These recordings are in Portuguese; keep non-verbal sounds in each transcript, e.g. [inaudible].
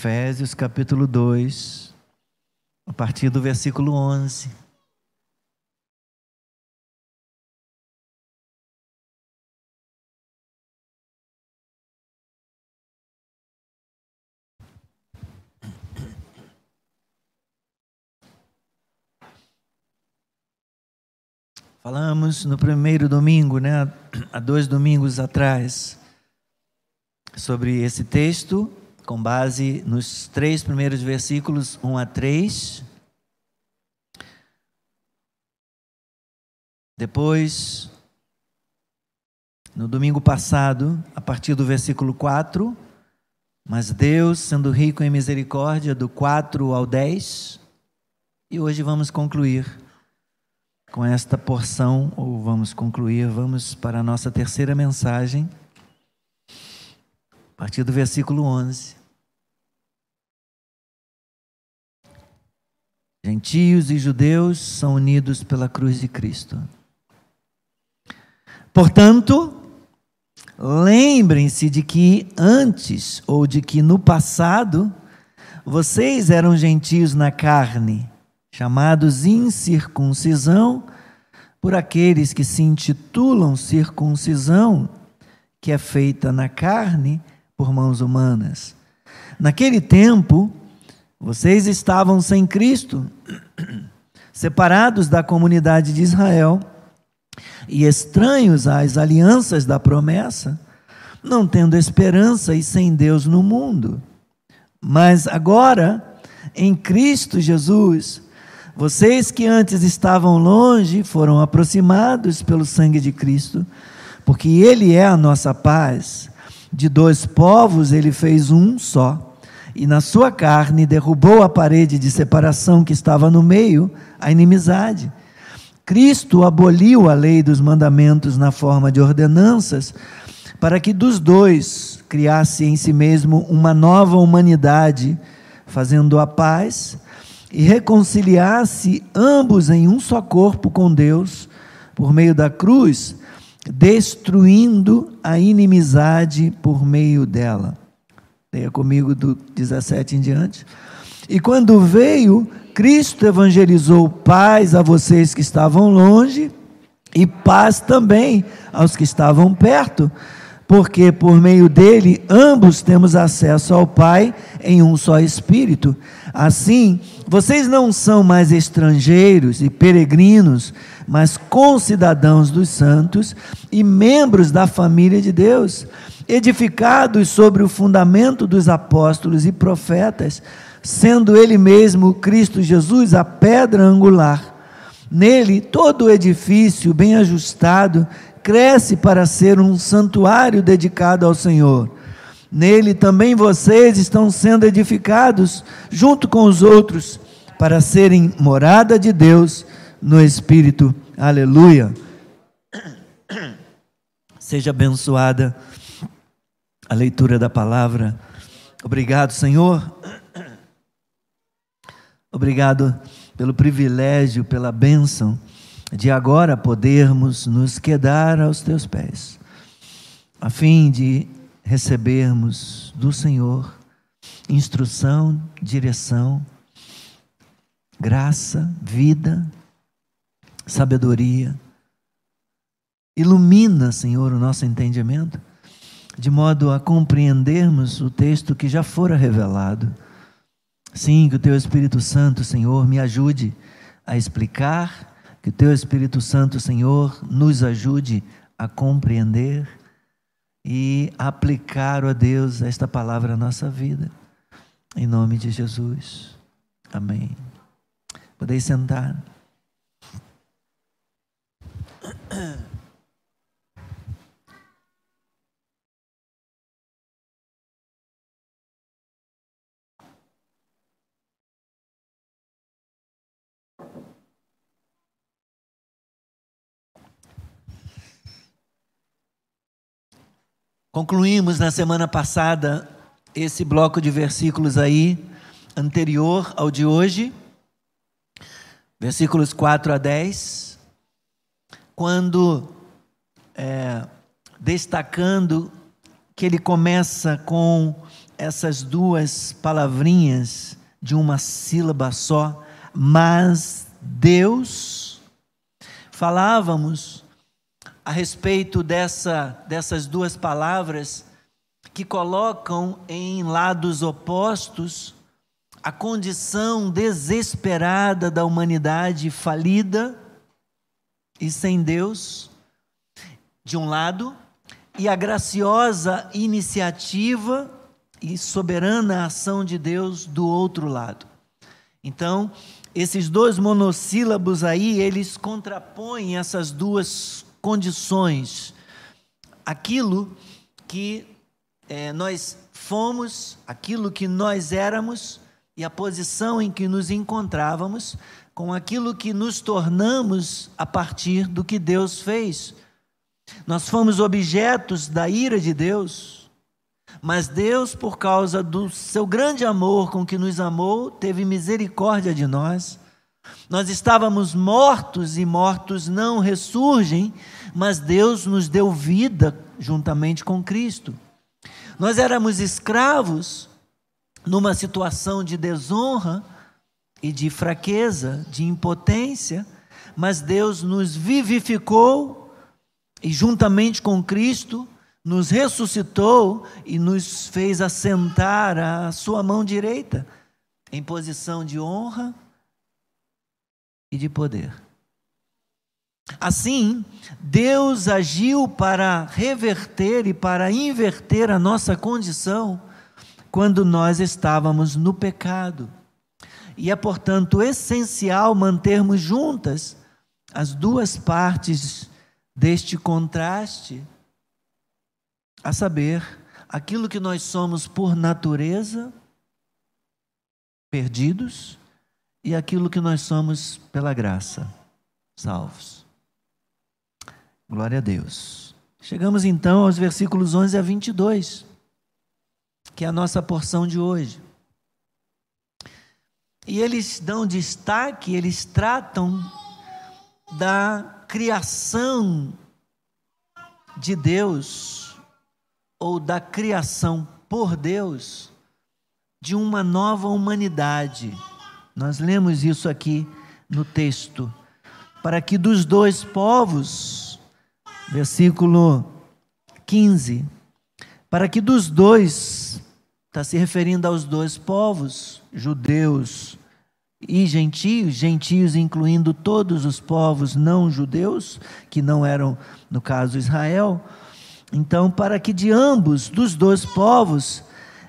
Efésios capítulo 2, a partir do versículo 11. Falamos no primeiro domingo, né, há dois domingos atrás, sobre esse texto com base nos três primeiros versículos, 1 a 3. Depois, no domingo passado, a partir do versículo 4, mas Deus, sendo rico em misericórdia, do 4 ao 10. E hoje vamos concluir com esta porção, ou vamos concluir, vamos para a nossa terceira mensagem, a partir do versículo 11. Gentios e judeus são unidos pela cruz de Cristo. Portanto, lembrem-se de que antes, ou de que no passado, vocês eram gentios na carne, chamados incircuncisão por aqueles que se intitulam circuncisão, que é feita na carne por mãos humanas. Naquele tempo, vocês estavam sem Cristo, separados da comunidade de Israel e estranhos às alianças da promessa, não tendo esperança e sem Deus no mundo. Mas agora, em Cristo Jesus, vocês que antes estavam longe foram aproximados pelo sangue de Cristo, porque Ele é a nossa paz. De dois povos Ele fez um só e na sua carne derrubou a parede de separação que estava no meio, a inimizade. Cristo aboliu a lei dos mandamentos na forma de ordenanças, para que dos dois criasse em si mesmo uma nova humanidade, fazendo a paz e reconciliasse ambos em um só corpo com Deus, por meio da cruz, destruindo a inimizade por meio dela. Leia comigo do 17 em diante. E quando veio, Cristo evangelizou paz a vocês que estavam longe e paz também aos que estavam perto, porque por meio dele ambos temos acesso ao Pai em um só Espírito. Assim, vocês não são mais estrangeiros e peregrinos, mas concidadãos dos santos e membros da família de Deus edificados sobre o fundamento dos apóstolos e profetas, sendo Ele mesmo, Cristo Jesus, a pedra angular. Nele, todo o edifício bem ajustado cresce para ser um santuário dedicado ao Senhor. Nele também vocês estão sendo edificados, junto com os outros, para serem morada de Deus no Espírito. Aleluia. [clears throat] Seja abençoada a leitura da palavra. Obrigado, Senhor. [clears throat] Obrigado pelo privilégio, pela bênção de agora podermos nos quedar aos teus pés, a fim de recebermos do Senhor instrução, direção, graça, vida, sabedoria. Ilumina, Senhor, o nosso entendimento de modo a compreendermos o texto que já fora revelado. Sim, que o Teu Espírito Santo, Senhor, me ajude a explicar, que o Teu Espírito Santo, Senhor, nos ajude a compreender e aplicar, ó Deus, esta palavra à nossa vida. Em nome de Jesus. Amém. Podeis sentar. Concluímos na semana passada esse bloco de versículos aí, anterior ao de hoje, versículos 4 a 10, quando é, destacando que ele começa com essas duas palavrinhas de uma sílaba só, mas Deus. Falávamos a respeito dessa, dessas duas palavras que colocam em lados opostos a condição desesperada da humanidade falida e sem Deus, de um lado, e a graciosa iniciativa e soberana ação de Deus do outro lado. Então, esses dois monossílabos aí, eles contrapõem essas duas condições. Aquilo que é, nós fomos, aquilo que nós éramos e a posição em que nos encontrávamos, com aquilo que nos tornamos a partir do que Deus fez. Nós fomos objetos da ira de Deus, mas Deus, por causa do seu grande amor com que nos amou, teve misericórdia de nós. Nós estávamos mortos e mortos não ressurgem, mas Deus nos deu vida juntamente com Cristo. Nós éramos escravos numa situação de desonra e de fraqueza, de impotência, mas Deus nos vivificou e, juntamente com Cristo, nos ressuscitou e nos fez assentar à sua mão direita, em posição de honra e de poder. Assim, Deus agiu para reverter e para inverter a nossa condição quando nós estávamos no pecado. E é, portanto, essencial mantermos juntas as duas partes deste contraste, a saber, aquilo que nós somos por natureza, perdidos, e aquilo que nós somos pela graça, salvos. Glória a Deus. Chegamos então aos versículos 11 a 22, que é a nossa porção de hoje. E eles dão destaque, eles tratam da criação de Deus, ou da criação por Deus, de uma nova humanidade. Nós lemos isso aqui no texto. Para que dos dois povos, versículo 15. Para que dos dois, está se referindo aos dois povos, judeus e gentios, gentios incluindo todos os povos não judeus, que não eram, no caso, Israel. Então, para que de ambos, dos dois povos,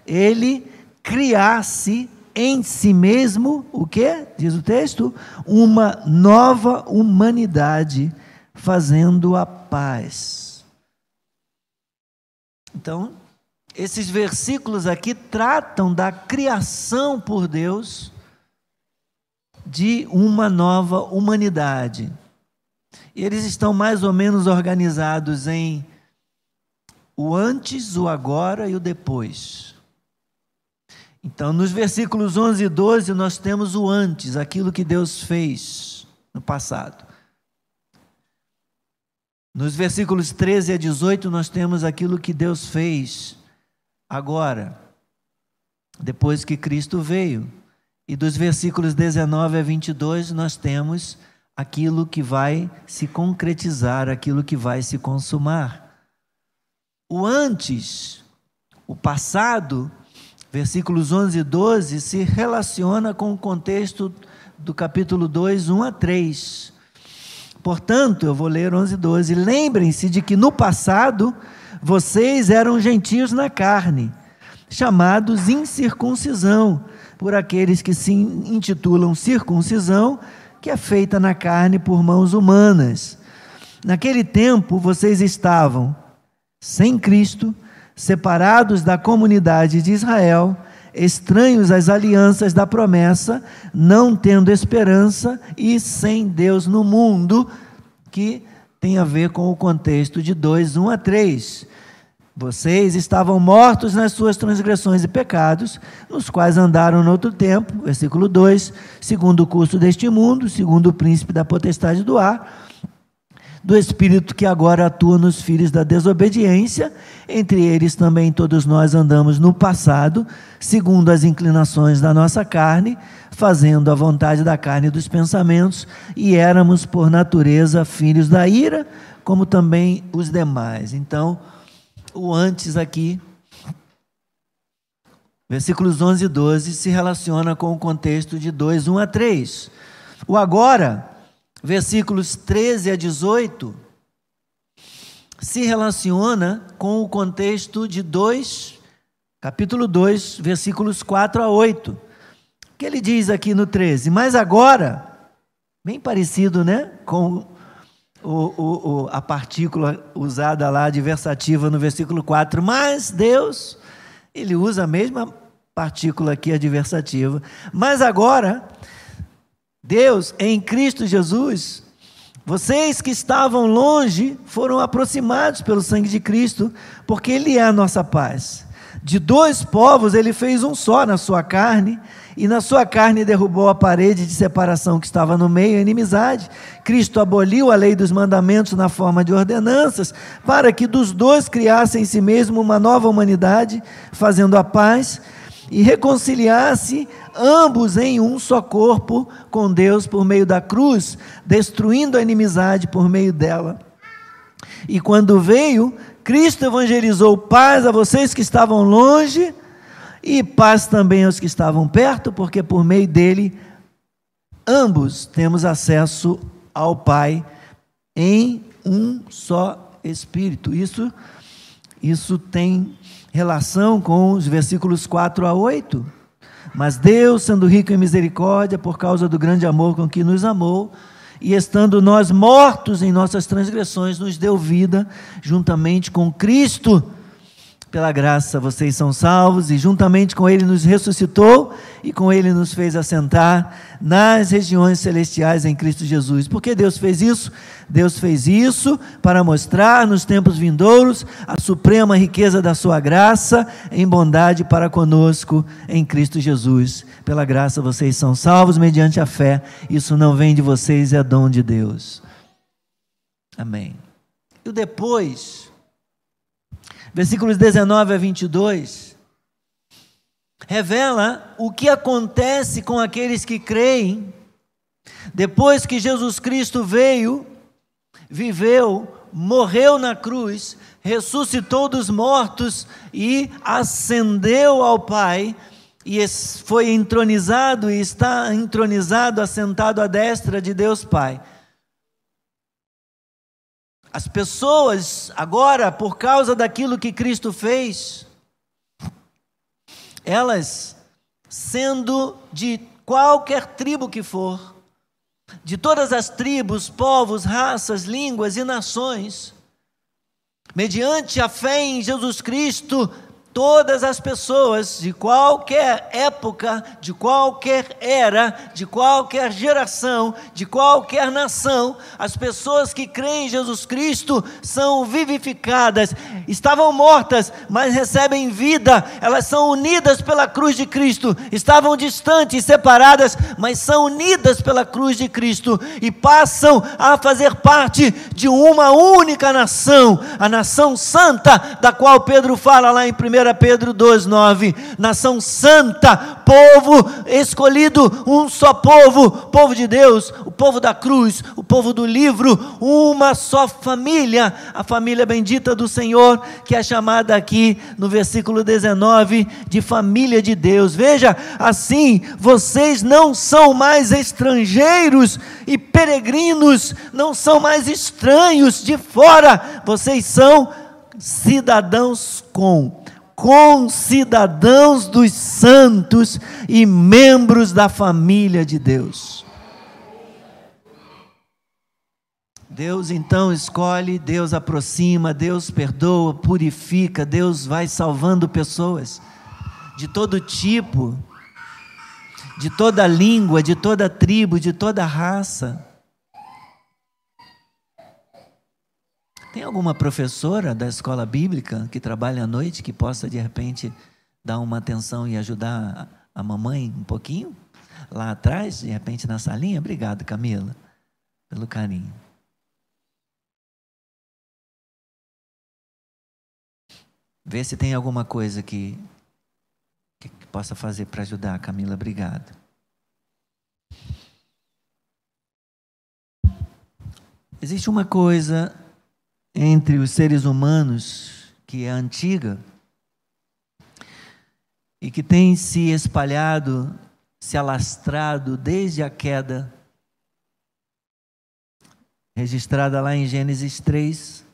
ele criasse em si mesmo, o que? Diz o texto, uma nova humanidade fazendo a paz. Então, esses versículos aqui tratam da criação por Deus de uma nova humanidade. E eles estão mais ou menos organizados em o antes, o agora e o depois. Então, nos versículos 11 e 12, nós temos o antes, aquilo que Deus fez no passado. Nos versículos 13 a 18, nós temos aquilo que Deus fez agora, depois que Cristo veio. E dos versículos 19 a 22, nós temos aquilo que vai se concretizar, aquilo que vai se consumar. O antes, o passado, versículos 11 e 12, se relaciona com o contexto do capítulo 2, 1 a 3 Portanto, eu vou ler 11 e 12. Lembrem-se de que no passado vocês eram gentios na carne, chamados incircuncisão, por aqueles que se intitulam circuncisão, que é feita na carne por mãos humanas. Naquele tempo vocês estavam sem Cristo, separados da comunidade de Israel, estranhos às alianças da promessa, não tendo esperança e sem Deus no mundo, que tem a ver com o contexto de 2, 1 a 3. Vocês estavam mortos nas suas transgressões e pecados, nos quais andaram no outro tempo, versículo 2, segundo o curso deste mundo, segundo o príncipe da potestade do ar, do Espírito que agora atua nos filhos da desobediência, entre eles também todos nós andamos no passado, segundo as inclinações da nossa carne, fazendo a vontade da carne e dos pensamentos, e éramos por natureza filhos da ira, como também os demais. Então, o antes aqui, versículos 11 e 12, se relaciona com o contexto de 2, 1 a 3. O agora versículos 13 a 18, se relaciona com o contexto de 2, capítulo 2, versículos 4 a 8. O que ele diz aqui no 13? Mas agora, bem parecido, né? Com o, o, o, a partícula usada lá de versativa no versículo 4. Mas Deus, ele usa a mesma partícula aqui adversativa. Mas agora, Deus, em Cristo Jesus, vocês que estavam longe foram aproximados pelo sangue de Cristo, porque Ele é a nossa paz. De dois povos ele fez um só na sua carne, e na sua carne derrubou a parede de separação que estava no meio, a inimizade. Cristo aboliu a lei dos mandamentos na forma de ordenanças, para que dos dois criasse em si mesmo uma nova humanidade, fazendo a paz e reconciliasse ambos em um só corpo com Deus por meio da cruz, destruindo a inimizade por meio dela. E quando veio, Cristo evangelizou paz a vocês que estavam longe e paz também aos que estavam perto, porque por meio dele ambos temos acesso ao Pai em um só espírito. Isso isso tem relação com os versículos 4 a 8. Mas Deus, sendo rico em misericórdia, por causa do grande amor com que nos amou, e estando nós mortos em nossas transgressões, nos deu vida juntamente com Cristo pela graça vocês são salvos, e juntamente com Ele nos ressuscitou e com Ele nos fez assentar nas regiões celestiais em Cristo Jesus. Por que Deus fez isso? Deus fez isso para mostrar nos tempos vindouros a suprema riqueza da Sua graça em bondade para conosco em Cristo Jesus. Pela graça vocês são salvos mediante a fé. Isso não vem de vocês, é dom de Deus. Amém. E depois versículos 19 a 22, revela o que acontece com aqueles que creem depois que Jesus Cristo veio, viveu, morreu na cruz, ressuscitou dos mortos e ascendeu ao Pai, e foi entronizado e está entronizado, assentado à destra de Deus Pai. As pessoas, agora, por causa daquilo que Cristo fez, elas, sendo de qualquer tribo que for, de todas as tribos, povos, raças, línguas e nações, mediante a fé em Jesus Cristo, todas as pessoas de qualquer época, de qualquer era, de qualquer geração, de qualquer nação, as pessoas que creem em Jesus Cristo são vivificadas, estavam mortas, mas recebem vida, elas são unidas pela cruz de Cristo, estavam distantes, separadas, mas são unidas pela cruz de Cristo e passam a fazer parte de uma única nação, a nação santa, da qual Pedro fala lá em 1 Pedro 2,9: nação santa, povo escolhido, um só povo, povo de Deus, o povo da cruz, o povo do livro, uma só família, a família bendita do Senhor, que é chamada aqui no versículo 19 de família de Deus. Veja, assim vocês não são mais estrangeiros e peregrinos, não são mais estranhos de fora, vocês são cidadãos com concidadãos dos santos e membros da família de Deus. Deus então escolhe, Deus aproxima, Deus perdoa, purifica, Deus vai salvando pessoas de todo tipo, de toda língua, de toda tribo, de toda raça. Tem alguma professora da escola bíblica que trabalha à noite que possa, de repente, dar uma atenção e ajudar a mamãe um pouquinho? Lá atrás, de repente, na salinha? Obrigado, Camila, pelo carinho. Vê se tem alguma coisa que, que, que possa fazer para ajudar, Camila. Obrigado. Existe uma coisa entre os seres humanos que é antiga e que tem se espalhado, se alastrado desde a queda, registrada lá em Gênesis 3,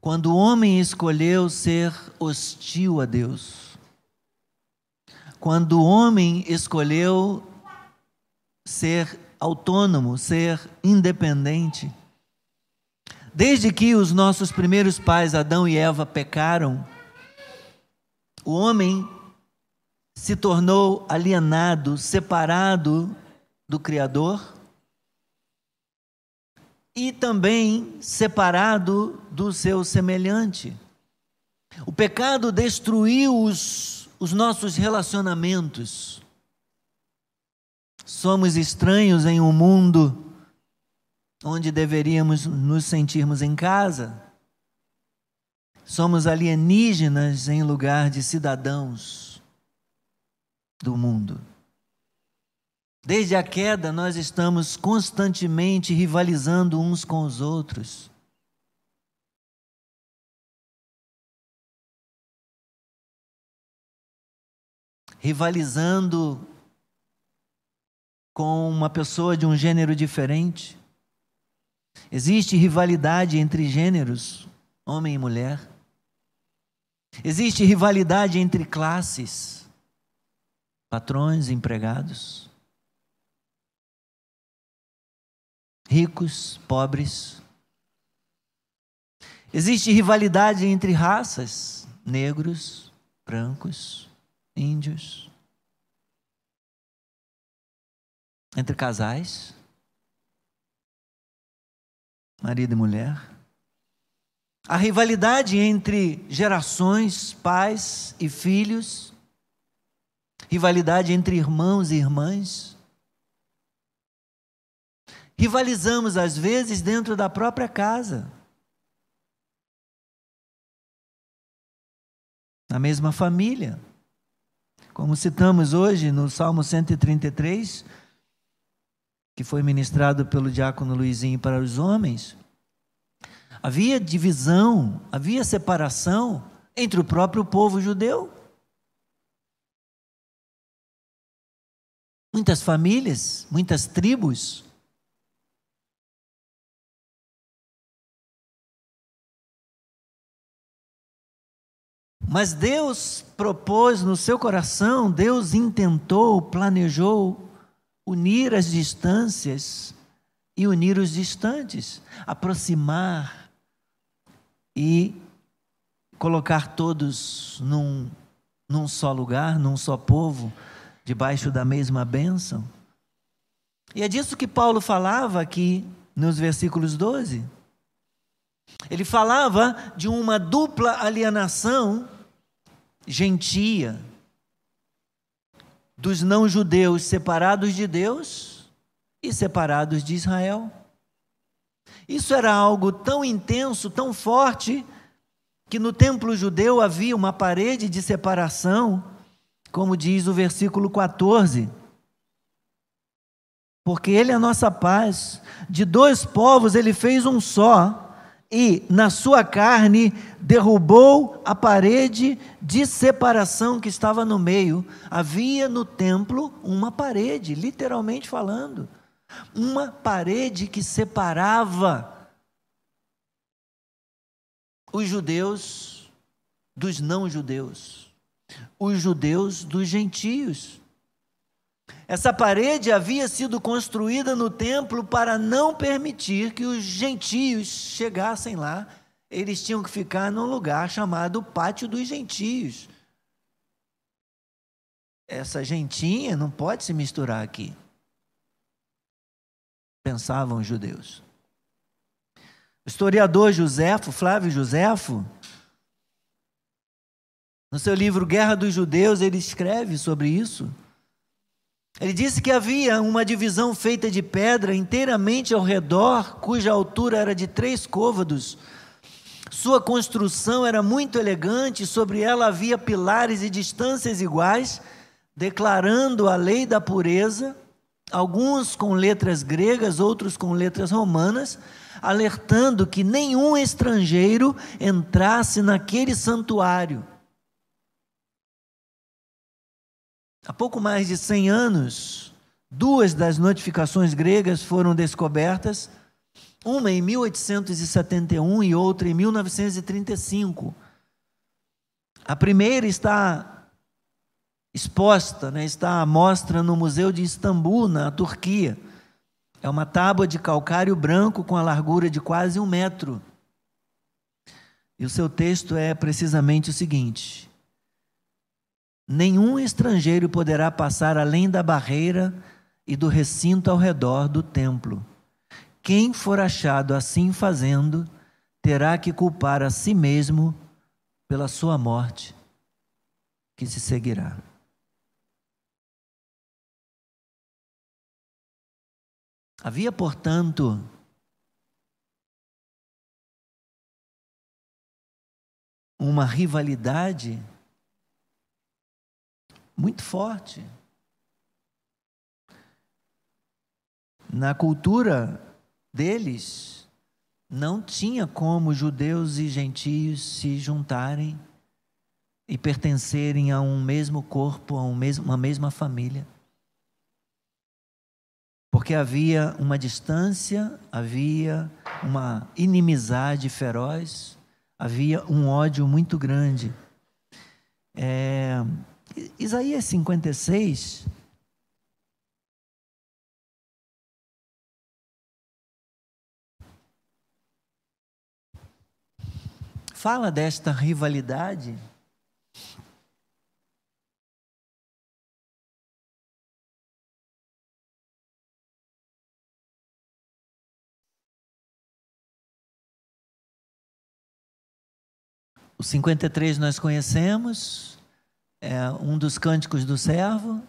quando o homem escolheu ser hostil a Deus, quando o homem escolheu ser autônomo, ser independente. Desde que os nossos primeiros pais, Adão e Eva, pecaram, o homem se tornou alienado, separado do Criador e também separado do seu semelhante. O pecado destruiu os, os nossos relacionamentos. Somos estranhos em um mundo onde deveríamos nos sentirmos em casa. Somos alienígenas em lugar de cidadãos do mundo. Desde a queda, nós estamos constantemente rivalizando uns com os outros. Rivalizando com uma pessoa de um gênero diferente. Existe rivalidade entre gêneros, homem e mulher. Existe rivalidade entre classes, patrões, empregados. ricos, pobres. Existe rivalidade entre raças, negros, brancos, índios. Entre casais, marido e mulher. A rivalidade entre gerações, pais e filhos. Rivalidade entre irmãos e irmãs. Rivalizamos, às vezes, dentro da própria casa. Na mesma família. Como citamos hoje no Salmo 133, que foi ministrado pelo diácono Luizinho para os homens, havia divisão, havia separação entre o próprio povo judeu. Muitas famílias, muitas tribos Mas Deus propôs no seu coração, Deus intentou, planejou unir as distâncias e unir os distantes, aproximar e colocar todos num, num só lugar, num só povo, debaixo da mesma bênção. E é disso que Paulo falava aqui nos versículos 12. Ele falava de uma dupla alienação gentia dos não-judeus separados de Deus e separados de Israel. Isso era algo tão intenso, tão forte, que no templo judeu havia uma parede de separação, como diz o versículo 14. Porque Ele é a nossa paz, de dois povos Ele fez um só e na sua carne derrubou a parede de separação que estava no meio. Havia no templo uma parede, literalmente falando, uma parede que separava os judeus dos não-judeus, os judeus dos gentios. Essa parede havia sido construída no templo para não permitir que os gentios chegassem lá. Eles tinham que ficar num lugar chamado Pátio dos Gentios. Essa gentinha não pode se misturar aqui. Pensavam os judeus. O historiador Josefo, Flávio Josefo, no seu livro Guerra dos Judeus, ele escreve sobre isso. Ele disse que havia uma divisão feita de pedra inteiramente ao redor, cuja altura era de três côvados. Sua construção era muito elegante, sobre ela havia pilares e distâncias iguais, declarando a lei da pureza, alguns com letras gregas, outros com letras romanas, alertando que nenhum estrangeiro entrasse naquele santuário. Há pouco mais de 100 anos, duas das notificações gregas foram descobertas, uma em 1871 e outra em 1935. A primeira está exposta, né, está à mostra no Museu de Istambul, na Turquia. É uma tábua de calcário branco com a largura de quase um metro. E o seu texto é precisamente o seguinte: Nenhum estrangeiro poderá passar além da barreira e do recinto ao redor do templo. Quem for achado assim fazendo, terá que culpar a si mesmo pela sua morte, que se seguirá. Havia, portanto, uma rivalidade muito forte. Na cultura deles, não tinha como judeus e gentios se juntarem e pertencerem a um mesmo corpo, a um mesmo, uma mesma família. Porque havia uma distância, havia uma inimizade feroz, havia um ódio muito grande. É, Isaías 56. Fala desta rivalidade. O 53 nós conhecemos, é um dos cânticos do servo,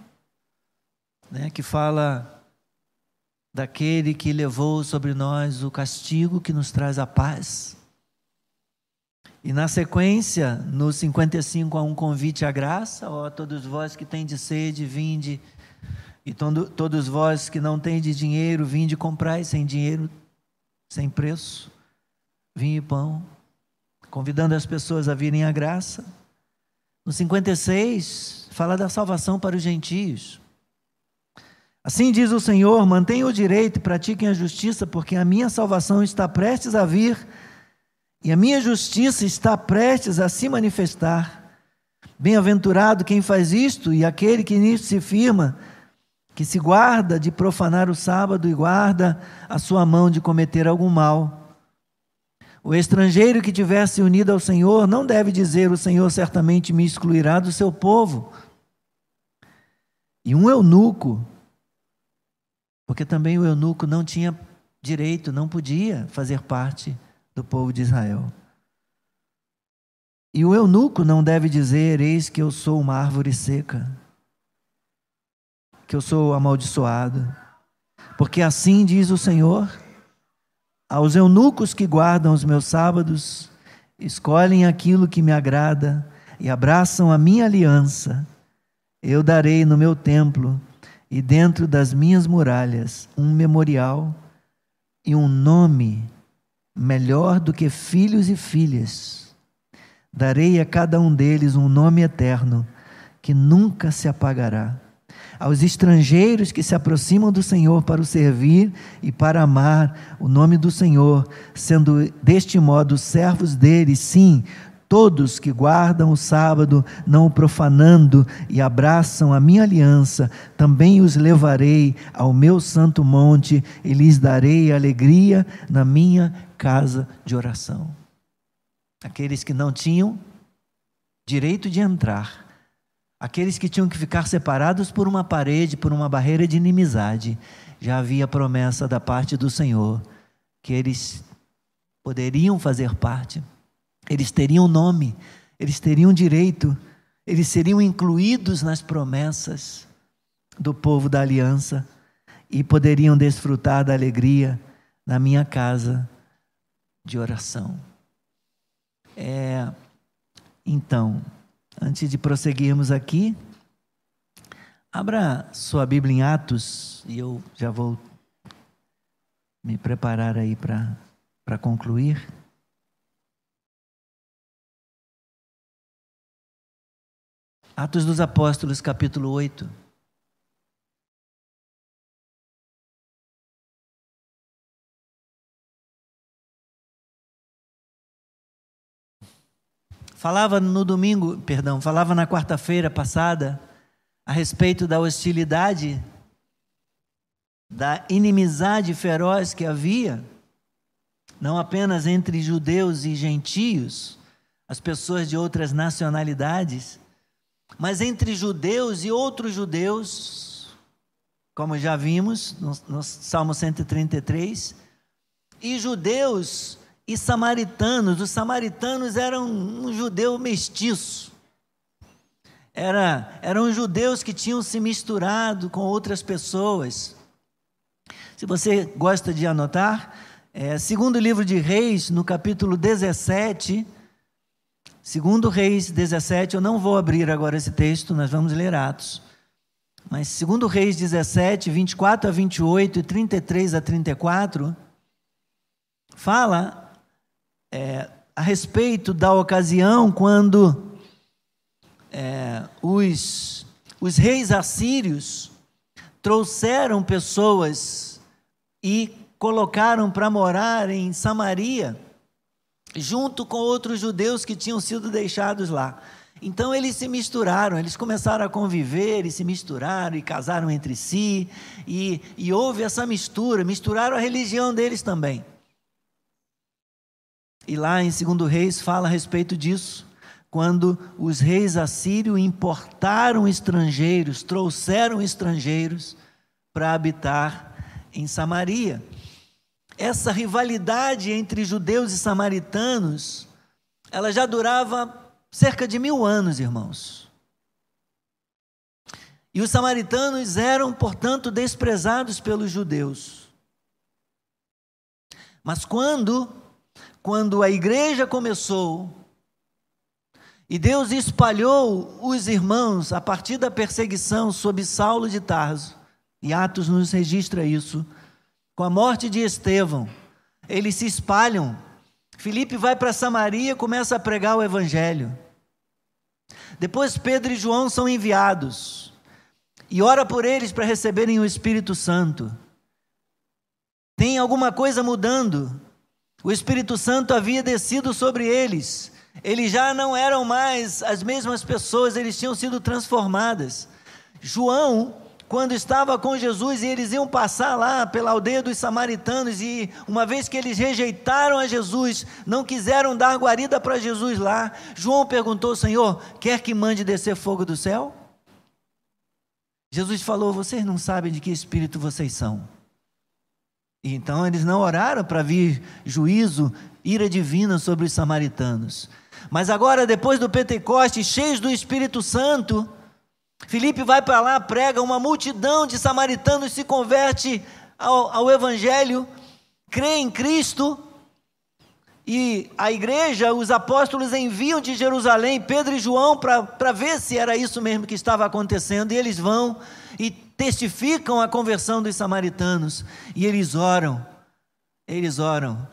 né, que fala daquele que levou sobre nós o castigo que nos traz a paz. E na sequência, no 55, há um convite à graça, ó, todos vós que têm de sede, vinde, e todo, todos vós que não têm de dinheiro, vinde comprai sem dinheiro, sem preço, vinho e pão, convidando as pessoas a virem à graça. No 56, fala da salvação para os gentios. Assim diz o Senhor: mantenham o direito e pratiquem a justiça, porque a minha salvação está prestes a vir e a minha justiça está prestes a se manifestar. Bem-aventurado quem faz isto e aquele que nisto se firma, que se guarda de profanar o sábado e guarda a sua mão de cometer algum mal. O estrangeiro que tiver se unido ao Senhor não deve dizer: O Senhor certamente me excluirá do seu povo. E um eunuco, porque também o eunuco não tinha direito, não podia fazer parte do povo de Israel. E o eunuco não deve dizer: Eis que eu sou uma árvore seca, que eu sou amaldiçoado, porque assim diz o Senhor aos eunucos que guardam os meus sábados, escolhem aquilo que me agrada e abraçam a minha aliança, eu darei no meu templo e dentro das minhas muralhas um memorial e um nome melhor do que filhos e filhas. Darei a cada um deles um nome eterno que nunca se apagará aos estrangeiros que se aproximam do Senhor para o servir e para amar o nome do Senhor, sendo deste modo servos dele, sim, todos que guardam o sábado, não o profanando e abraçam a minha aliança, também os levarei ao meu santo monte e lhes darei alegria na minha casa de oração. Aqueles que não tinham direito de entrar, Aqueles que tinham que ficar separados por uma parede, por uma barreira de inimizade, já havia promessa da parte do Senhor que eles poderiam fazer parte, eles teriam nome, eles teriam direito, eles seriam incluídos nas promessas do povo da aliança e poderiam desfrutar da alegria na minha casa de oração. É, então, antes de prosseguirmos aqui, abra sua Bíblia em Atos e eu já vou me preparar aí para concluir. Atos dos Apóstolos, capítulo 8. Falava no domingo, perdão, falava na quarta-feira passada a respeito da hostilidade, da inimizade feroz que havia, não apenas entre judeus e gentios, as pessoas de outras nacionalidades, mas entre judeus e outros judeus, como já vimos no, no Salmo 133, e judeus e samaritanos. Os samaritanos eram um judeu mestiço. Era, eram judeus que tinham se misturado com outras pessoas. Se você gosta de anotar, é, segundo livro de Reis, no capítulo 17, segundo Reis 17, eu não vou abrir agora esse texto, nós vamos ler Atos. Mas segundo Reis 17, 24 a 28 e 33 a 34, fala é, a respeito da ocasião quando é, os, os reis assírios trouxeram pessoas e colocaram para morar em Samaria, junto com outros judeus que tinham sido deixados lá. Então eles se misturaram, eles começaram a conviver e se misturaram e casaram entre si, e, e houve essa mistura, misturaram a religião deles também. E lá em 2 Reis fala a respeito disso, quando os reis assírios importaram estrangeiros, trouxeram estrangeiros para habitar em Samaria. Essa rivalidade entre judeus e samaritanos, ela já durava cerca de mil anos, irmãos. E os samaritanos eram, portanto, desprezados pelos judeus. Mas quando quando a igreja começou e Deus espalhou os irmãos a partir da perseguição sob Saulo de Tarso, e Atos nos registra isso, com a morte de Estevão, eles se espalham. Filipe vai para Samaria, começa a pregar o evangelho. Depois Pedro e João são enviados e ora por eles para receberem o Espírito Santo. Tem alguma coisa mudando. O Espírito Santo havia descido sobre eles. Eles já não eram mais as mesmas pessoas, eles tinham sido transformadas. João, quando estava com Jesus e eles iam passar lá pela aldeia dos samaritanos, e uma vez que eles rejeitaram a Jesus, não quiseram dar guarida para Jesus lá, João perguntou: Senhor, quer que mande descer fogo do céu? Jesus falou: Vocês não sabem de que espírito vocês são. Então eles não oraram para vir juízo, ira divina sobre os samaritanos. Mas agora, depois do Pentecoste, cheios do Espírito Santo, Filipe vai para lá, prega, uma multidão de samaritanos se converte ao, ao Evangelho, crê em Cristo, e a igreja, os apóstolos enviam de Jerusalém Pedro e João para ver se era isso mesmo que estava acontecendo, e eles vão e testificam a conversão dos samaritanos e eles oram, eles oram.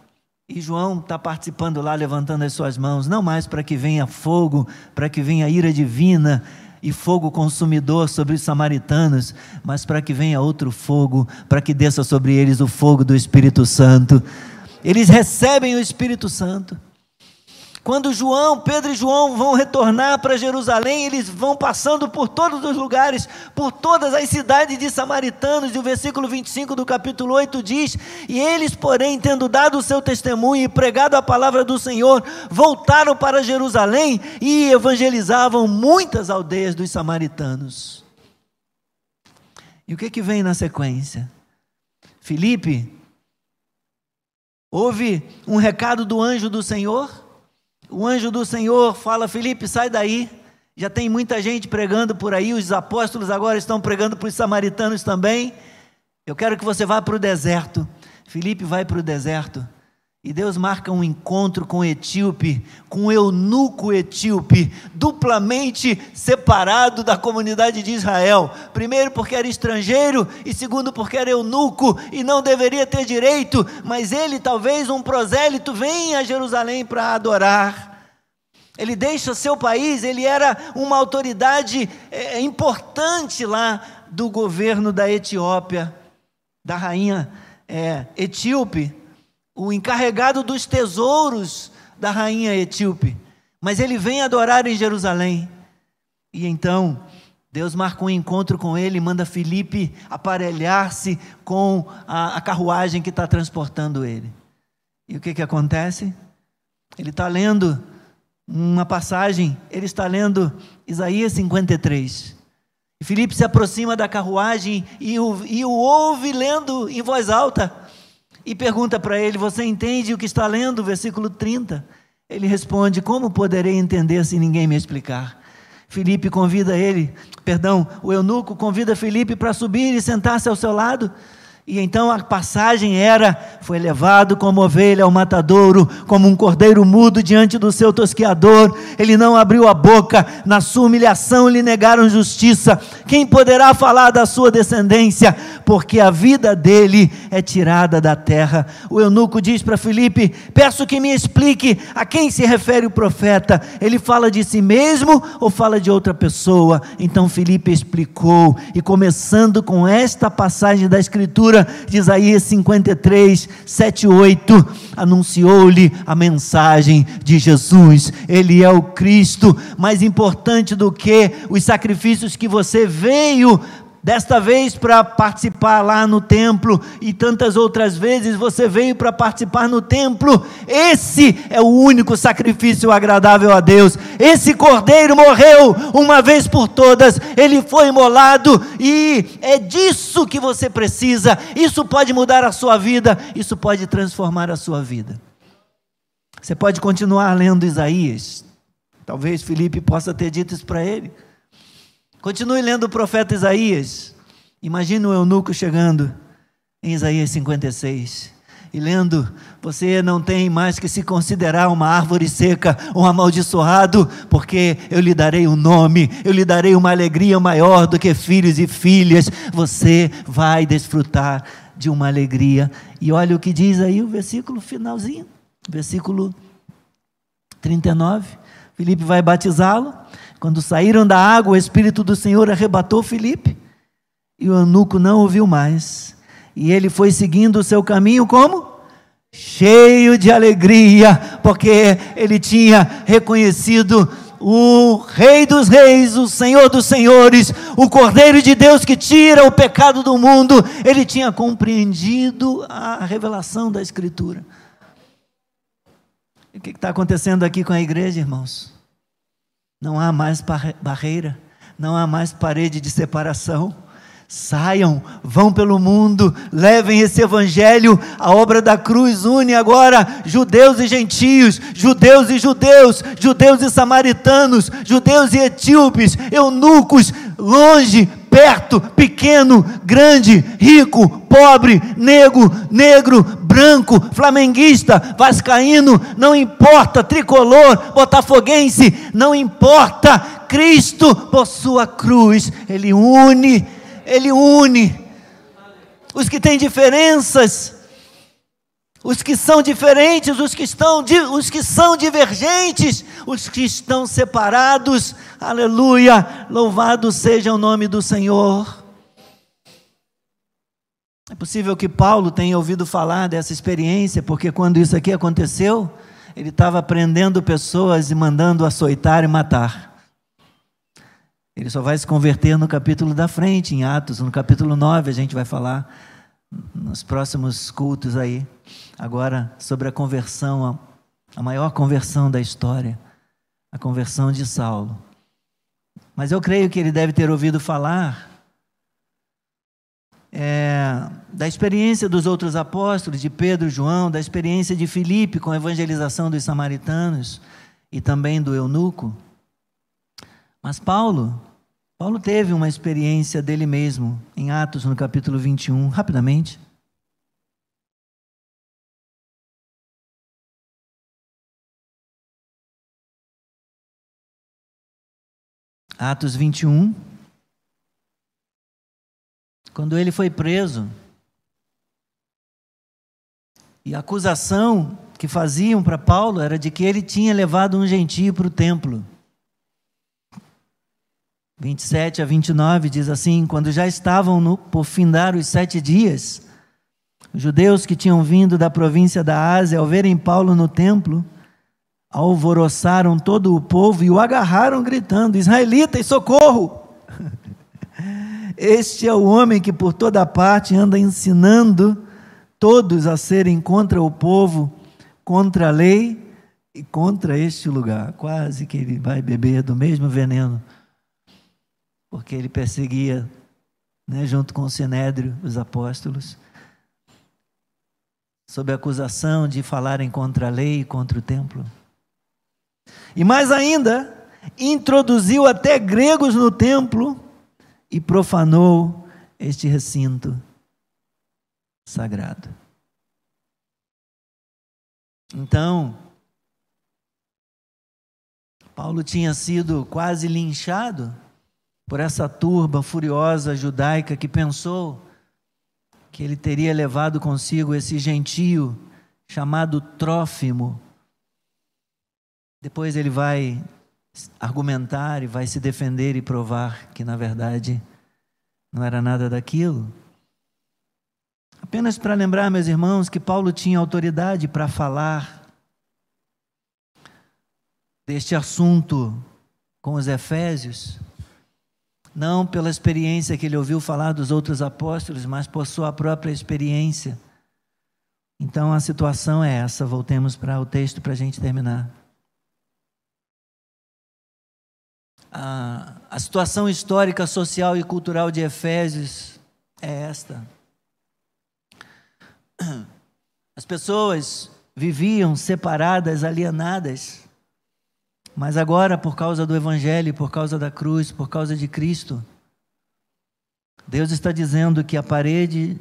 E João está participando lá, levantando as suas mãos, não mais para que venha fogo, para que venha ira divina e fogo consumidor sobre os samaritanos, mas para que venha outro fogo, para que desça sobre eles o fogo do Espírito Santo. Eles recebem o Espírito Santo. Quando João, Pedro e João vão retornar para Jerusalém, eles vão passando por todos os lugares, por todas as cidades de samaritanos, e o versículo 25 do capítulo 8 diz: E eles, porém, tendo dado o seu testemunho e pregado a palavra do Senhor, voltaram para Jerusalém e evangelizavam muitas aldeias dos samaritanos. E o que, que vem na sequência? Filipe, houve um recado do anjo do Senhor o anjo do Senhor fala: Felipe, sai daí. Já tem muita gente pregando por aí, os apóstolos agora estão pregando para os samaritanos também. Eu quero que você vá para o deserto. Felipe vai para o deserto E Deus marca um encontro com o etíope, com o eunuco etíope, duplamente separado da comunidade de Israel. Primeiro, porque era estrangeiro, e segundo, porque era eunuco e não deveria ter direito, mas ele, talvez um prosélito, vem a Jerusalém para adorar. Ele deixa seu país, ele era uma autoridade é, importante lá do governo da Etiópia, da rainha é, etíope o encarregado dos tesouros da rainha etíope. Mas ele vem adorar em Jerusalém. E então, Deus marca um encontro com ele, manda Felipe aparelhar-se com a, a, carruagem que está transportando ele. E o que, que acontece? Ele está lendo uma passagem, ele está lendo Isaías 53. E Felipe se aproxima da carruagem e o, e o ouve lendo em voz alta e pergunta para ele: Você entende o que está lendo? Versículo 30. Ele responde: Como poderei entender se ninguém me explicar? Felipe convida ele, perdão, o eunuco convida Felipe para subir e sentar-se ao seu lado. E então a passagem era: foi levado como ovelha ao matadouro, como um cordeiro mudo diante do seu tosqueador. Ele não abriu a boca, na sua humilhação lhe negaram justiça. Quem poderá falar da sua descendência? Porque a vida dele é tirada da terra. O eunuco diz para Filipe: Peço que me explique a quem se refere o profeta. Ele fala de si mesmo ou fala de outra pessoa? Então Filipe explicou, e começando com esta passagem da Escritura, De Isaías 53, 7 e 8, anunciou-lhe a mensagem de Jesus. Ele é o Cristo, mais importante do que os sacrifícios que você veio Desta vez para participar lá no templo e tantas outras vezes você veio para participar no templo. Esse é o único sacrifício agradável a Deus. Esse cordeiro morreu uma vez por todas, ele foi imolado e é disso que você precisa. Isso pode mudar a sua vida, isso pode transformar a sua vida. Você pode continuar lendo Isaías. Talvez Felipe possa ter dito isso para ele. Continue lendo o profeta Isaías. Imagine o eunuco chegando em Isaías 56 e lendo: Você não tem mais que se considerar uma árvore seca, um amaldiçoado, porque eu lhe darei um nome, eu lhe darei uma alegria maior do que filhos e filhas. Você vai desfrutar de uma alegria. E olha o que diz aí o versículo finalzinho, versículo 39. Felipe vai batizá-lo. Quando saíram da água, o Espírito do Senhor arrebatou Filipe e o eunuco não ouviu mais. E ele foi seguindo o seu caminho como? Cheio de alegria, porque ele tinha reconhecido o Rei dos Reis, o Senhor dos Senhores, o Cordeiro de Deus que tira o pecado do mundo. Ele tinha compreendido a revelação da Escritura. O que está acontecendo aqui com a igreja, irmãos? Não há mais barreira, não há mais parede de separação. Saiam, vão pelo mundo, levem esse evangelho. A obra da cruz une agora judeus e gentios, judeus e judeus, judeus e samaritanos, judeus e etíopes, eunucos, longe, perto, pequeno, grande, rico, pobre, negro, negro, branco, flamenguista, vascaíno, não importa, tricolor, botafoguense, não importa, Cristo por sua cruz, Ele une, Ele une. Os que têm diferenças, os que são diferentes, os que, estão, os que são divergentes, os que estão separados, aleluia, louvado seja o nome do Senhor. É possível que Paulo tenha ouvido falar dessa experiência, porque quando isso aqui aconteceu, ele estava prendendo pessoas e mandando açoitar e matar. Ele só vai se converter no capítulo da frente, em Atos, no capítulo 9, a gente vai falar nos próximos cultos aí, agora sobre a conversão, a maior conversão da história, a conversão de Saulo. Mas eu creio que ele deve ter ouvido falar é, da experiência dos outros apóstolos, de Pedro, João, da experiência de Filipe com a evangelização dos samaritanos e também do eunuco. Mas Paulo, Paulo teve uma experiência dele mesmo em Atos, no capítulo 21, rapidamente. Atos 21. Quando ele foi preso, e a acusação que faziam para Paulo era de que ele tinha levado um gentio para o templo. 27 a 29 diz assim: Quando já estavam no, por findar os sete dias, os judeus que tinham vindo da província da Ásia, ao verem Paulo no templo, alvoroçaram todo o povo e o agarraram, gritando: Israelitas, socorro! [laughs] Este é o homem que por toda parte anda ensinando todos a serem contra o povo, contra a lei e contra este lugar. Quase que ele vai beber do mesmo veneno, porque ele perseguia, né, junto com o Sinédrio, os apóstolos, sob a acusação de falarem contra a lei e contra o templo. E mais ainda, introduziu até gregos no templo e profanou este recinto sagrado. Então, Paulo tinha sido quase linchado por essa turba furiosa judaica que pensou que ele teria levado consigo esse gentio chamado Trófimo. Depois ele vai argumentar e vai se defender e provar que, na verdade, não era nada daquilo. Apenas para lembrar, meus irmãos, que Paulo tinha autoridade para falar deste assunto com os Efésios, não pela experiência que ele ouviu falar dos outros apóstolos, mas por sua própria experiência. Então a situação é essa, voltemos para o texto para a gente terminar. A, a situação histórica, social e cultural de Efésios é esta. As pessoas viviam separadas, alienadas, mas agora, por causa do Evangelho, por causa da cruz, por causa de Cristo, Deus está dizendo que a parede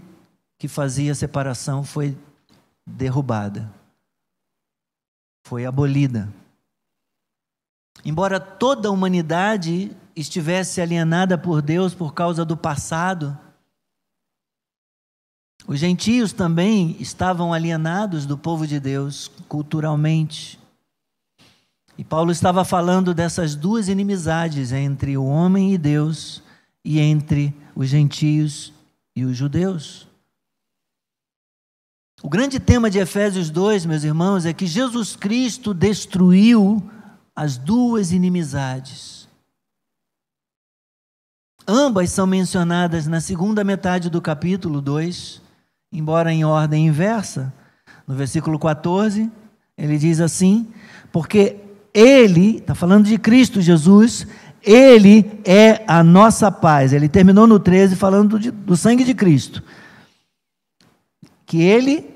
que fazia separação foi derrubada, foi abolida. Embora toda a humanidade estivesse alienada por Deus por causa do passado, os gentios também estavam alienados do povo de Deus culturalmente. E Paulo estava falando dessas duas inimizades entre o homem e Deus e entre os gentios e os judeus. O grande tema de Efésios 2, meus irmãos, é que Jesus Cristo destruiu as duas inimizades. Ambas são mencionadas na segunda metade do capítulo 2, embora em ordem inversa. No versículo 14, ele diz assim: Porque Ele, está falando de Cristo Jesus, Ele é a nossa paz. Ele terminou no 13 falando de, do sangue de Cristo. Que Ele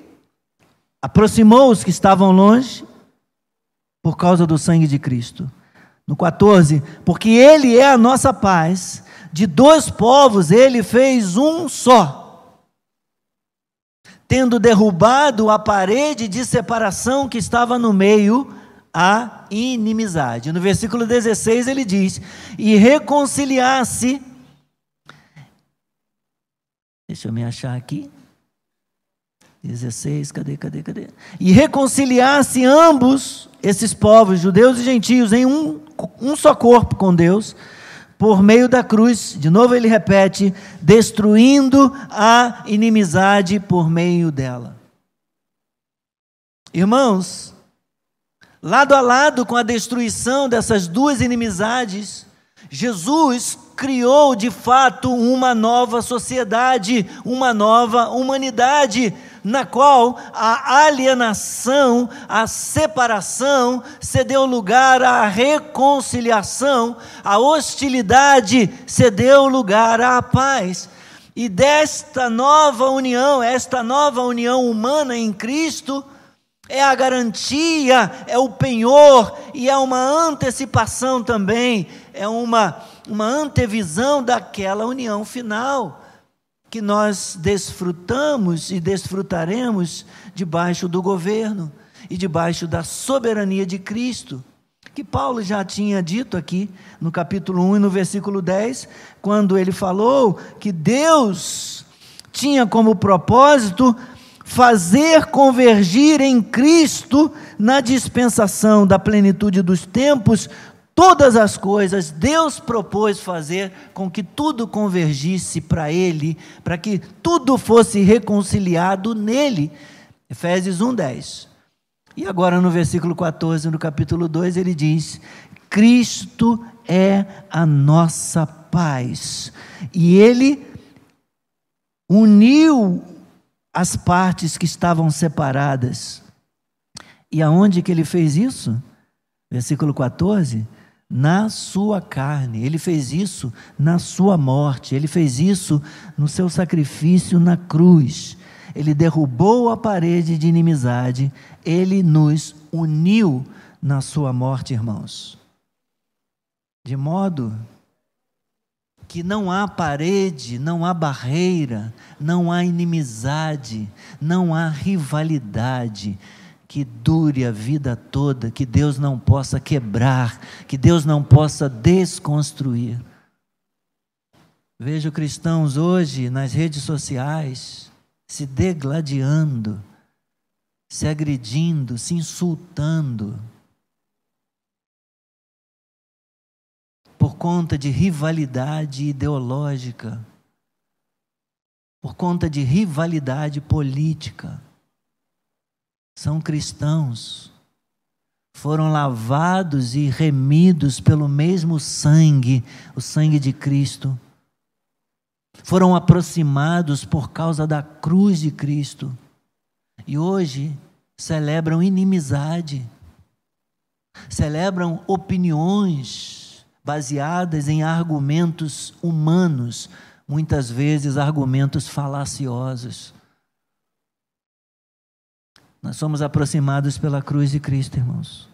aproximou os que estavam longe por causa do sangue de Cristo. No 14, porque Ele é a nossa paz, de dois povos Ele fez um só, tendo derrubado a parede de separação que estava no meio, a inimizade. No versículo 16 ele diz: e reconciliar-se. Deixa eu me achar aqui. 16, cadê, cadê, cadê? E reconciliar-se ambos, esses povos, judeus e gentios, em um, um só corpo com Deus, por meio da cruz, de novo ele repete, destruindo a inimizade por meio dela. Irmãos, lado a lado com a destruição dessas duas inimizades, Jesus criou de fato uma nova sociedade, uma nova humanidade na qual a alienação, a separação cedeu lugar à reconciliação, a hostilidade cedeu lugar à paz. E desta nova união, esta nova união humana em Cristo, é a garantia, é o penhor e é uma antecipação também, é uma, uma antevisão daquela união final que nós desfrutamos e desfrutaremos debaixo do governo e debaixo da soberania de Cristo, que Paulo já tinha dito aqui no capítulo 1 e no versículo 10, quando ele falou que Deus tinha como propósito fazer convergir em Cristo, na dispensação da plenitude dos tempos, todas as coisas, Deus propôs fazer com que tudo convergisse para Ele, para que tudo fosse reconciliado nele. Efésios 1,10. E agora no versículo 14, no capítulo 2, ele diz: Cristo é a nossa paz. E ele uniu as partes que estavam separadas. E aonde que ele fez isso? Versículo 14 na sua carne. Ele fez isso na sua morte, ele fez isso no seu sacrifício na cruz. Ele derrubou a parede de inimizade, ele nos uniu na sua morte, irmãos. De modo que não há parede, não há barreira, não há inimizade, não há rivalidade, que dure a vida toda, que Deus não possa quebrar, que Deus não possa desconstruir. Vejo cristãos hoje nas redes sociais se degladiando, se agredindo, se insultando, por conta de rivalidade ideológica, por conta de rivalidade política são cristãos, foram lavados e remidos pelo mesmo sangue, o sangue de Cristo. Foram aproximados por causa da cruz de Cristo. E hoje celebram inimizade, celebram opiniões baseadas em argumentos humanos, muitas vezes argumentos falaciosos. Nós somos aproximados pela cruz de Cristo, irmãos.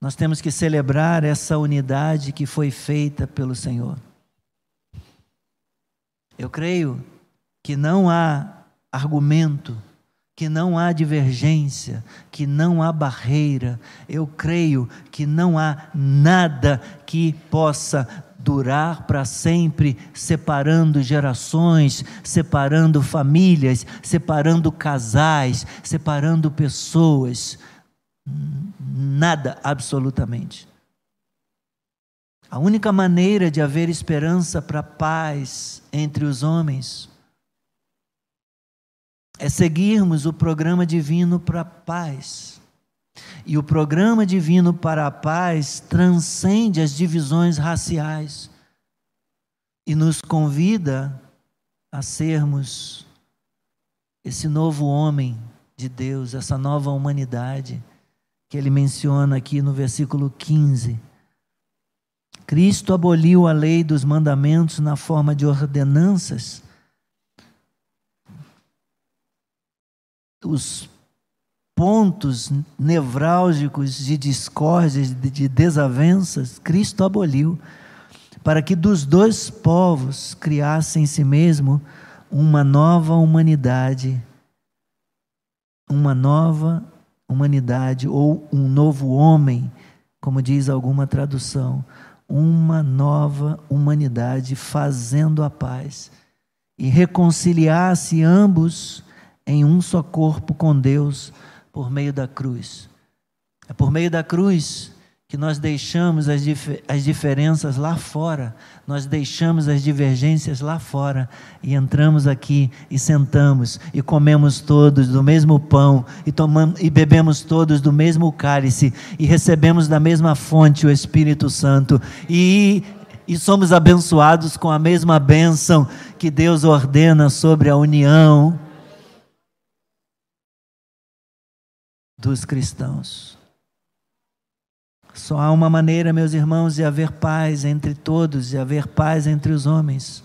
Nós temos que celebrar essa unidade que foi feita pelo Senhor. Eu creio que não há argumento, que não há divergência, que não há barreira. Eu creio que não há nada que possa durar para sempre, separando gerações, separando famílias, separando casais, separando pessoas. Nada, absolutamente. A única maneira de haver esperança para paz entre os homens é seguirmos o programa divino para paz. E o programa divino para a paz transcende as divisões raciais e nos convida a sermos esse novo homem de Deus, essa nova humanidade que ele menciona aqui no versículo 15. Cristo aboliu a lei dos mandamentos na forma de ordenanças. Os pontos nevrálgicos de discórdias, de desavenças, Cristo aboliu, para que dos dois povos criasse em si mesmo uma nova humanidade, uma nova humanidade, ou um novo homem, como diz alguma tradução, uma nova humanidade fazendo a paz, e reconciliasse ambos em um só corpo com Deus por meio da cruz. É por meio da cruz que nós deixamos as, dif as diferenças lá fora, nós deixamos as divergências lá fora e entramos aqui e sentamos e comemos todos do mesmo pão e tomamos e bebemos todos do mesmo cálice e recebemos da mesma fonte o Espírito Santo. E e somos abençoados com a mesma bênção que Deus ordena sobre a união dos cristãos. Só há uma maneira, meus irmãos, de haver paz entre todos, de haver paz entre os homens.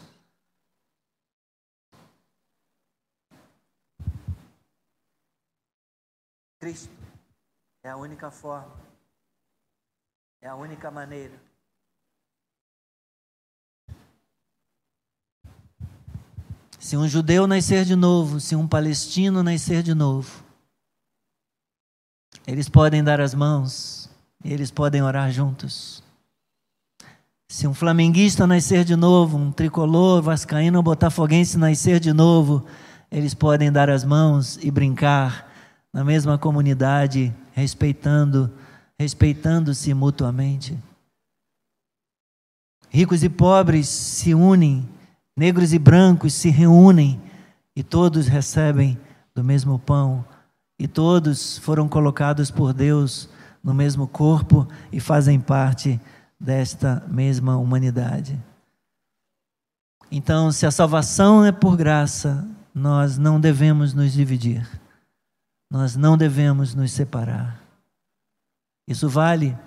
Cristo é a única forma, é a única maneira. Se um judeu nascer de novo, se um palestino nascer de novo, eles podem dar as mãos, eles podem orar juntos. Se um flamenguista nascer de novo, um tricolor, vascaíno ou botafoguense nascer de novo, eles podem dar as mãos e brincar na mesma comunidade, respeitando, respeitando-se mutuamente. Ricos e pobres se unem, negros e brancos se reúnem e todos recebem do mesmo pão e todos foram colocados por Deus no mesmo corpo e fazem parte desta mesma humanidade. Então, se a salvação é por graça, nós não devemos nos dividir, nós não devemos nos separar. Isso vale,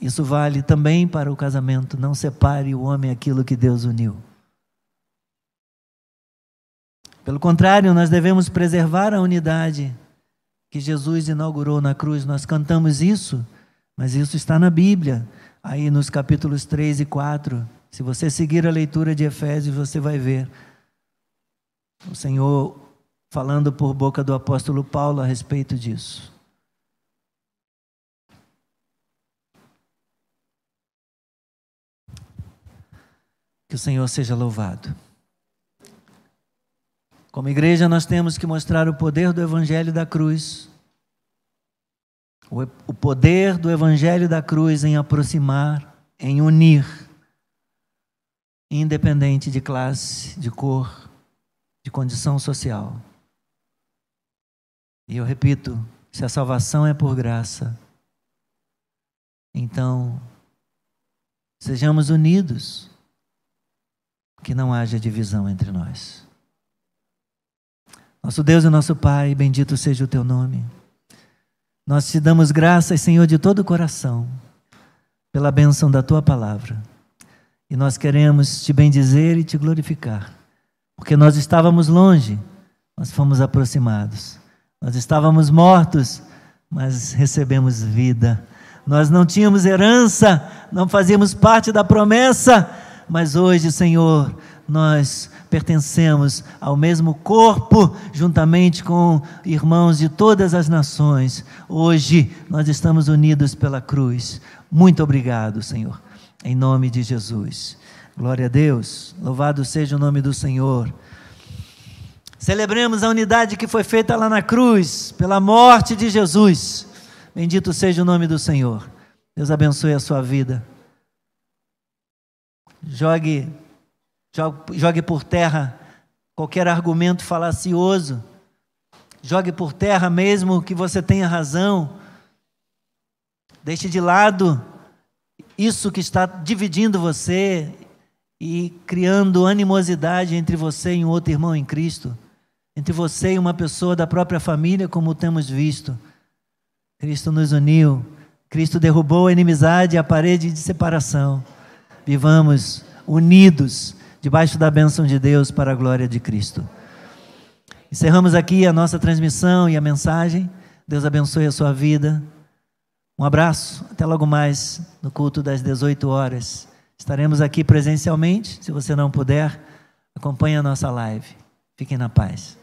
isso vale também para o casamento. Não separe o homem aquilo que Deus uniu. Pelo contrário, nós devemos preservar a unidade que Jesus inaugurou na cruz. Nós cantamos isso, mas isso está na Bíblia aí nos capítulos 3 e 4. Se você seguir a leitura de Efésios, você vai ver o Senhor falando por boca do apóstolo Paulo a respeito disso. Que o Senhor seja louvado. Como igreja, nós temos que mostrar o poder do Evangelho da cruz o poder do Evangelho da cruz em aproximar, em unir, independente de classe, de cor, de condição social. E eu repito: se a salvação é por graça, então sejamos unidos, que não haja divisão entre nós. Nosso Deus e nosso Pai, bendito seja o teu nome. Nós te damos graças, Senhor, de todo o coração, pela bênção da tua palavra. E nós queremos te bendizer e te glorificar, porque nós estávamos longe, mas fomos aproximados. Nós estávamos mortos, mas recebemos vida. Nós não tínhamos herança, não fazíamos parte da promessa, mas hoje, Senhor, nós pertencemos ao mesmo corpo, juntamente com irmãos de todas as nações. Hoje nós estamos unidos pela cruz. Muito obrigado, Senhor, em nome de Jesus. Glória a Deus, louvado seja o nome do Senhor. Celebremos a unidade que foi feita lá na cruz, pela morte de Jesus. Bendito seja o nome do Senhor. Deus abençoe a sua vida. Jogue Jogue por terra qualquer argumento falacioso. Jogue por terra mesmo que você tenha razão. Deixe de lado isso que está dividindo você e criando animosidade entre você e um outro irmão em Cristo, entre você e uma pessoa da própria família, como temos visto. Cristo nos uniu, Cristo derrubou a inimizade e a parede de separação. Vivamos unidos debaixo da bênção de Deus para a glória de Cristo. Encerramos aqui a nossa transmissão e a mensagem. Deus abençoe a sua vida. Um abraço, até logo mais no culto das 18 horas. Estaremos aqui presencialmente. Se você não puder, acompanhe a nossa live. Fiquem na paz.